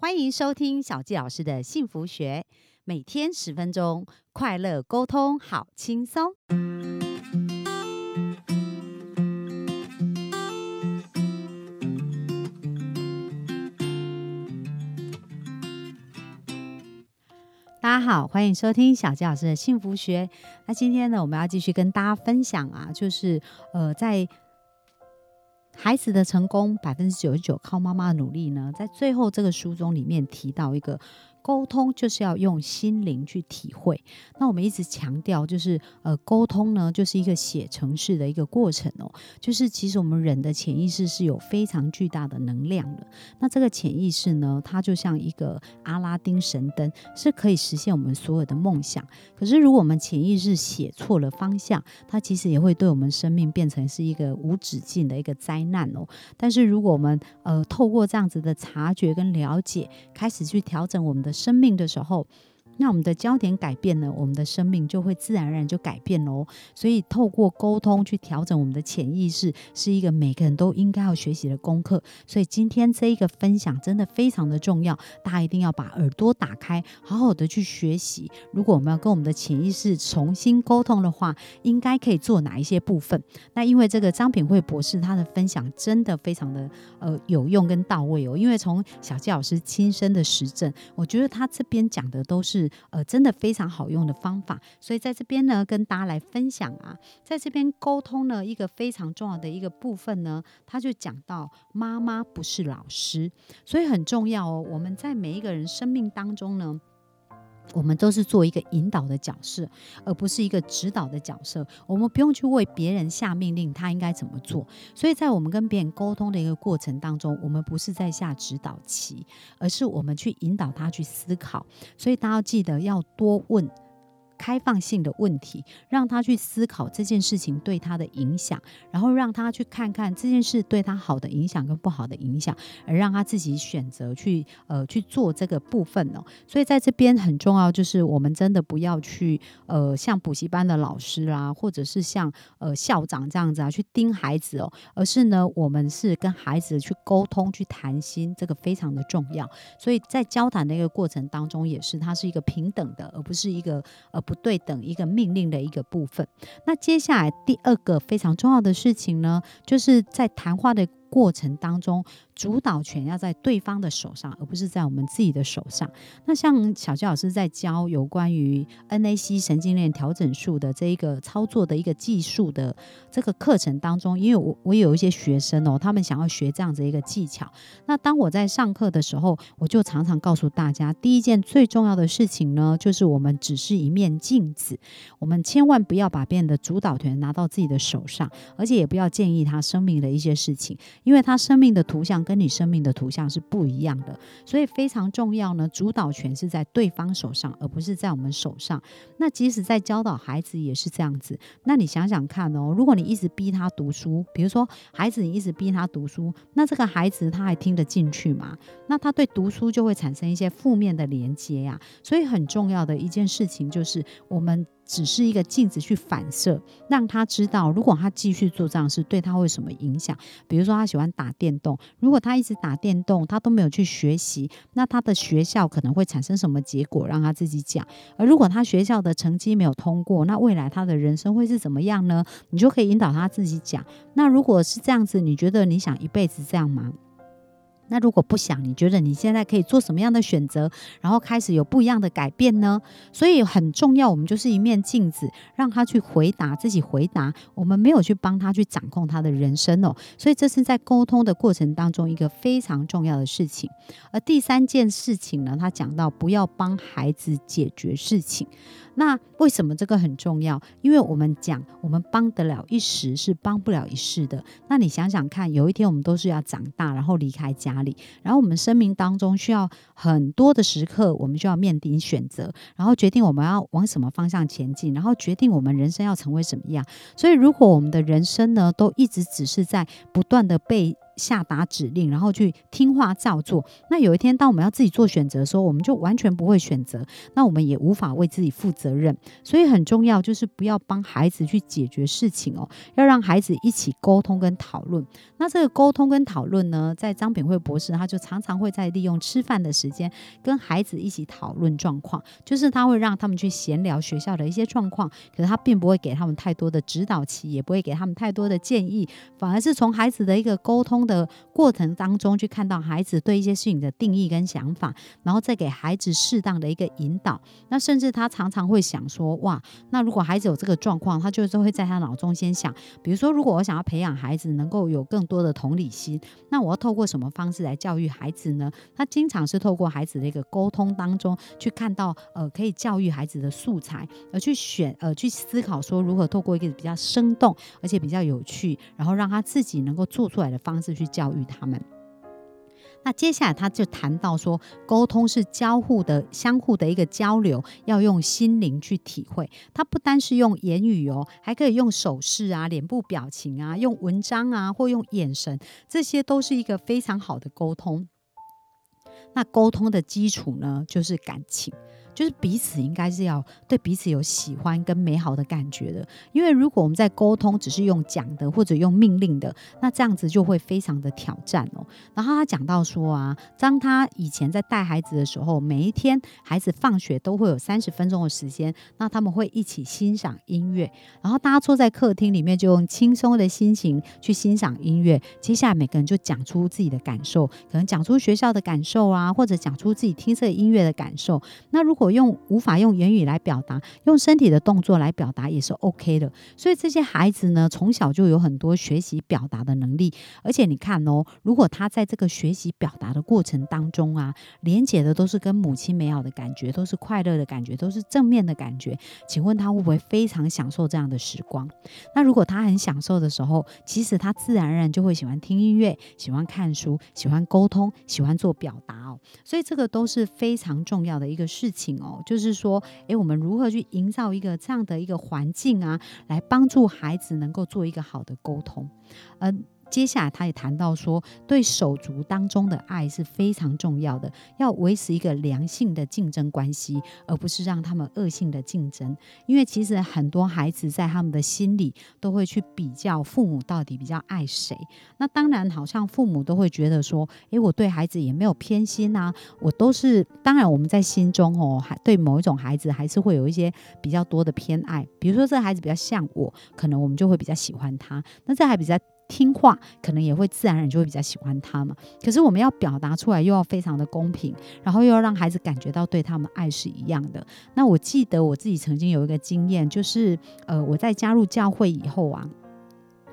欢迎收听小纪老师的幸福学，每天十分钟，快乐沟通，好轻松。大家好，欢迎收听小纪老师的幸福学。那今天呢，我们要继续跟大家分享啊，就是呃，在孩子的成功百分之九十九靠妈妈的努力呢，在最后这个书中里面提到一个。沟通就是要用心灵去体会。那我们一直强调，就是呃，沟通呢，就是一个写程式的一个过程哦。就是其实我们人的潜意识是有非常巨大的能量的。那这个潜意识呢，它就像一个阿拉丁神灯，是可以实现我们所有的梦想。可是如果我们潜意识写错了方向，它其实也会对我们生命变成是一个无止境的一个灾难哦。但是如果我们呃透过这样子的察觉跟了解，开始去调整我们的。生命的时候。那我们的焦点改变了，我们的生命就会自然而然就改变喽。所以透过沟通去调整我们的潜意识，是一个每个人都应该要学习的功课。所以今天这一个分享真的非常的重要，大家一定要把耳朵打开，好好的去学习。如果我们要跟我们的潜意识重新沟通的话，应该可以做哪一些部分？那因为这个张品慧博士他的分享真的非常的呃有用跟到位哦。因为从小纪老师亲身的实证，我觉得他这边讲的都是。呃，真的非常好用的方法，所以在这边呢，跟大家来分享啊，在这边沟通呢，一个非常重要的一个部分呢，他就讲到妈妈不是老师，所以很重要哦。我们在每一个人生命当中呢。我们都是做一个引导的角色，而不是一个指导的角色。我们不用去为别人下命令，他应该怎么做。所以在我们跟别人沟通的一个过程当中，我们不是在下指导棋，而是我们去引导他去思考。所以大家要记得要多问。开放性的问题，让他去思考这件事情对他的影响，然后让他去看看这件事对他好的影响跟不好的影响，而让他自己选择去呃去做这个部分哦。所以在这边很重要，就是我们真的不要去呃像补习班的老师啦，或者是像呃校长这样子啊去盯孩子哦，而是呢我们是跟孩子去沟通去谈心，这个非常的重要。所以在交谈的一个过程当中，也是它是一个平等的，而不是一个呃。不对等一个命令的一个部分。那接下来第二个非常重要的事情呢，就是在谈话的。过程当中，主导权要在对方的手上，而不是在我们自己的手上。那像小焦老师在教有关于 NAC 神经链调整术的这一个操作的一个技术的这个课程当中，因为我我有一些学生哦，他们想要学这样子一个技巧。那当我在上课的时候，我就常常告诉大家，第一件最重要的事情呢，就是我们只是一面镜子，我们千万不要把别人的主导权拿到自己的手上，而且也不要建议他生命的一些事情。因为他生命的图像跟你生命的图像是不一样的，所以非常重要呢。主导权是在对方手上，而不是在我们手上。那即使在教导孩子也是这样子。那你想想看哦，如果你一直逼他读书，比如说孩子你一直逼他读书，那这个孩子他还听得进去吗？那他对读书就会产生一些负面的连接呀。所以很重要的一件事情就是我们。只是一个镜子去反射，让他知道，如果他继续做这样事，对他会什么影响？比如说，他喜欢打电动，如果他一直打电动，他都没有去学习，那他的学校可能会产生什么结果？让他自己讲。而如果他学校的成绩没有通过，那未来他的人生会是怎么样呢？你就可以引导他自己讲。那如果是这样子，你觉得你想一辈子这样吗？那如果不想，你觉得你现在可以做什么样的选择，然后开始有不一样的改变呢？所以很重要，我们就是一面镜子，让他去回答自己回答，我们没有去帮他去掌控他的人生哦。所以这是在沟通的过程当中一个非常重要的事情。而第三件事情呢，他讲到不要帮孩子解决事情。那为什么这个很重要？因为我们讲，我们帮得了一时，是帮不了一世的。那你想想看，有一天我们都是要长大，然后离开家里，然后我们生命当中需要很多的时刻，我们就要面临选择，然后决定我们要往什么方向前进，然后决定我们人生要成为什么样。所以，如果我们的人生呢，都一直只是在不断的被下达指令，然后去听话照做。那有一天，当我们要自己做选择的时候，我们就完全不会选择，那我们也无法为自己负责任。所以很重要，就是不要帮孩子去解决事情哦，要让孩子一起沟通跟讨论。那这个沟通跟讨论呢，在张炳慧博士，他就常常会在利用吃饭的时间跟孩子一起讨论状况，就是他会让他们去闲聊学校的一些状况，可是他并不会给他们太多的指导期，也不会给他们太多的建议，反而是从孩子的一个沟通的过程当中去看到孩子对一些事情的定义跟想法，然后再给孩子适当的一个引导。那甚至他常常会想说，哇，那如果孩子有这个状况，他就是会在他脑中先想，比如说，如果我想要培养孩子能够有更多的同理心，那我要透过什么方式来教育孩子呢？他经常是透过孩子的一个沟通当中去看到，呃，可以教育孩子的素材，而去选，呃，去思考说如何透过一个比较生动而且比较有趣，然后让他自己能够做出来的方式去教育他们。那接下来他就谈到说，沟通是交互的、相互的一个交流，要用心灵去体会。它不单是用言语哦，还可以用手势啊、脸部表情啊、用文章啊，或用眼神，这些都是一个非常好的沟通。那沟通的基础呢，就是感情。就是彼此应该是要对彼此有喜欢跟美好的感觉的，因为如果我们在沟通只是用讲的或者用命令的，那这样子就会非常的挑战哦。然后他讲到说啊，当他以前在带孩子的时候，每一天孩子放学都会有三十分钟的时间，那他们会一起欣赏音乐，然后大家坐在客厅里面就用轻松的心情去欣赏音乐。接下来每个人就讲出自己的感受，可能讲出学校的感受啊，或者讲出自己听这音乐的感受。那如果用无法用言语来表达，用身体的动作来表达也是 OK 的。所以这些孩子呢，从小就有很多学习表达的能力。而且你看哦，如果他在这个学习表达的过程当中啊，连接的都是跟母亲美好的感觉，都是快乐的感觉，都是正面的感觉，请问他会不会非常享受这样的时光？那如果他很享受的时候，其实他自然而然就会喜欢听音乐，喜欢看书，喜欢沟通，喜欢做表达哦。所以这个都是非常重要的一个事情。哦，就是说，诶，我们如何去营造一个这样的一个环境啊，来帮助孩子能够做一个好的沟通，嗯。接下来，他也谈到说，对手足当中的爱是非常重要的，要维持一个良性的竞争关系，而不是让他们恶性的竞争。因为其实很多孩子在他们的心里都会去比较父母到底比较爱谁。那当然，好像父母都会觉得说，诶，我对孩子也没有偏心啊，我都是。当然，我们在心中哦，还对某一种孩子还是会有一些比较多的偏爱。比如说，这个孩子比较像我，可能我们就会比较喜欢他。那这还比较。听话可能也会自然而然就会比较喜欢他嘛。可是我们要表达出来，又要非常的公平，然后又要让孩子感觉到对他们爱是一样的。那我记得我自己曾经有一个经验，就是呃我在加入教会以后啊。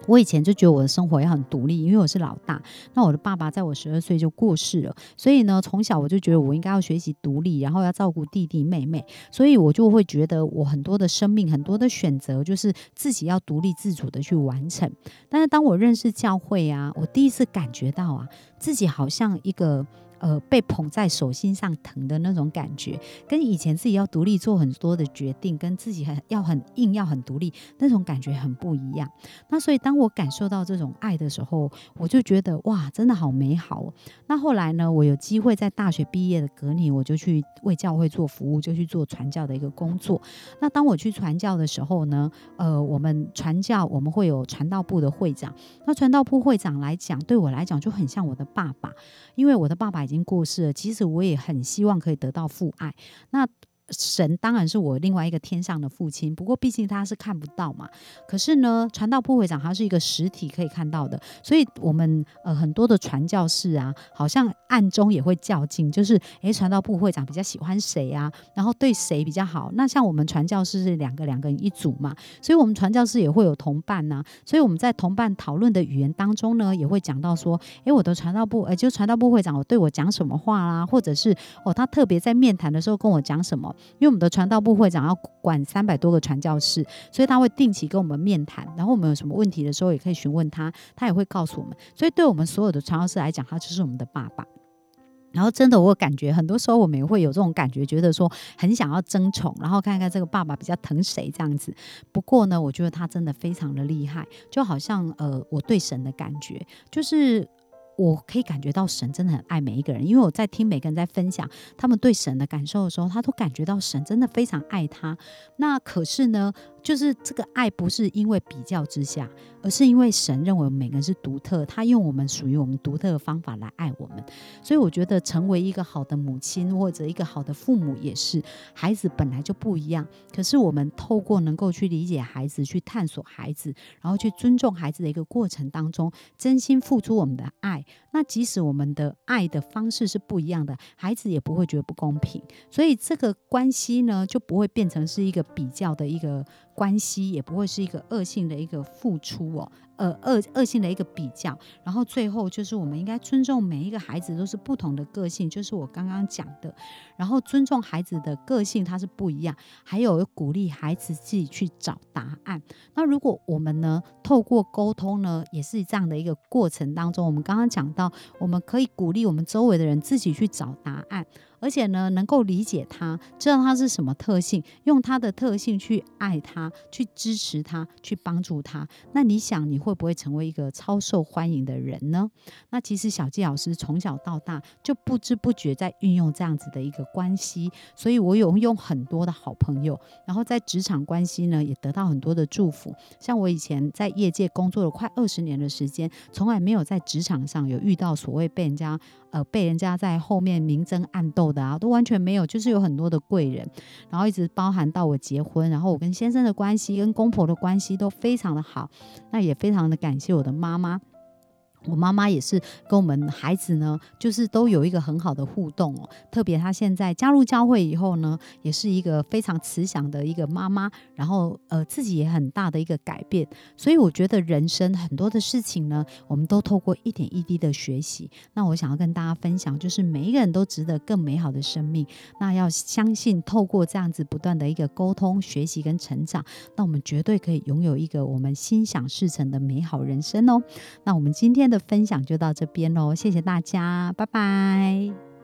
我以前就觉得我的生活要很独立，因为我是老大。那我的爸爸在我十二岁就过世了，所以呢，从小我就觉得我应该要学习独立，然后要照顾弟弟妹妹。所以我就会觉得我很多的生命、很多的选择，就是自己要独立自主的去完成。但是当我认识教会啊，我第一次感觉到啊，自己好像一个。呃，被捧在手心上疼的那种感觉，跟以前自己要独立做很多的决定，跟自己很要很硬要很独立那种感觉很不一样。那所以当我感受到这种爱的时候，我就觉得哇，真的好美好。那后来呢，我有机会在大学毕业的隔年，我就去为教会做服务，就去做传教的一个工作。那当我去传教的时候呢，呃，我们传教我们会有传道部的会长。那传道部会长来讲，对我来讲就很像我的爸爸，因为我的爸爸。已经过世了，其实我也很希望可以得到父爱。那。神当然是我另外一个天上的父亲，不过毕竟他是看不到嘛。可是呢，传道部会长他是一个实体可以看到的，所以我们呃很多的传教士啊，好像暗中也会较劲，就是诶，传道部会长比较喜欢谁啊，然后对谁比较好。那像我们传教士是两个两个人一组嘛，所以我们传教士也会有同伴呐。所以我们在同伴讨论的语言当中呢，也会讲到说，诶，我的传道部，呃，就传道部会长，我对我讲什么话啦，或者是哦，他特别在面谈的时候跟我讲什么。因为我们的传道部会长要管三百多个传教士，所以他会定期跟我们面谈，然后我们有什么问题的时候也可以询问他，他也会告诉我们。所以对我们所有的传教士来讲，他就是我们的爸爸。然后真的，我感觉很多时候我们也会有这种感觉，觉得说很想要争宠，然后看看这个爸爸比较疼谁这样子。不过呢，我觉得他真的非常的厉害，就好像呃我对神的感觉就是。我可以感觉到神真的很爱每一个人，因为我在听每个人在分享他们对神的感受的时候，他都感觉到神真的非常爱他。那可是呢，就是这个爱不是因为比较之下，而是因为神认为每个人是独特，他用我们属于我们独特的方法来爱我们。所以我觉得成为一个好的母亲或者一个好的父母也是，孩子本来就不一样。可是我们透过能够去理解孩子，去探索孩子，然后去尊重孩子的一个过程当中，真心付出我们的爱。那即使我们的爱的方式是不一样的，孩子也不会觉得不公平，所以这个关系呢就不会变成是一个比较的一个关系，也不会是一个恶性的一个付出哦。呃，恶恶性的一个比较，然后最后就是我们应该尊重每一个孩子都是不同的个性，就是我刚刚讲的，然后尊重孩子的个性它是不一样，还有鼓励孩子自己去找答案。那如果我们呢，透过沟通呢，也是这样的一个过程当中，我们刚刚讲到，我们可以鼓励我们周围的人自己去找答案。而且呢，能够理解他，知道他是什么特性，用他的特性去爱他，去支持他，去帮助他。那你想，你会不会成为一个超受欢迎的人呢？那其实小纪老师从小到大就不知不觉在运用这样子的一个关系，所以我有用很多的好朋友，然后在职场关系呢也得到很多的祝福。像我以前在业界工作了快二十年的时间，从来没有在职场上有遇到所谓被人家。呃，被人家在后面明争暗斗的啊，都完全没有，就是有很多的贵人，然后一直包含到我结婚，然后我跟先生的关系，跟公婆的关系都非常的好，那也非常的感谢我的妈妈。我妈妈也是跟我们孩子呢，就是都有一个很好的互动哦。特别她现在加入教会以后呢，也是一个非常慈祥的一个妈妈，然后呃自己也很大的一个改变。所以我觉得人生很多的事情呢，我们都透过一点一滴的学习。那我想要跟大家分享，就是每一个人都值得更美好的生命。那要相信，透过这样子不断的一个沟通、学习跟成长，那我们绝对可以拥有一个我们心想事成的美好人生哦。那我们今天的分享就到这边喽，谢谢大家，拜拜。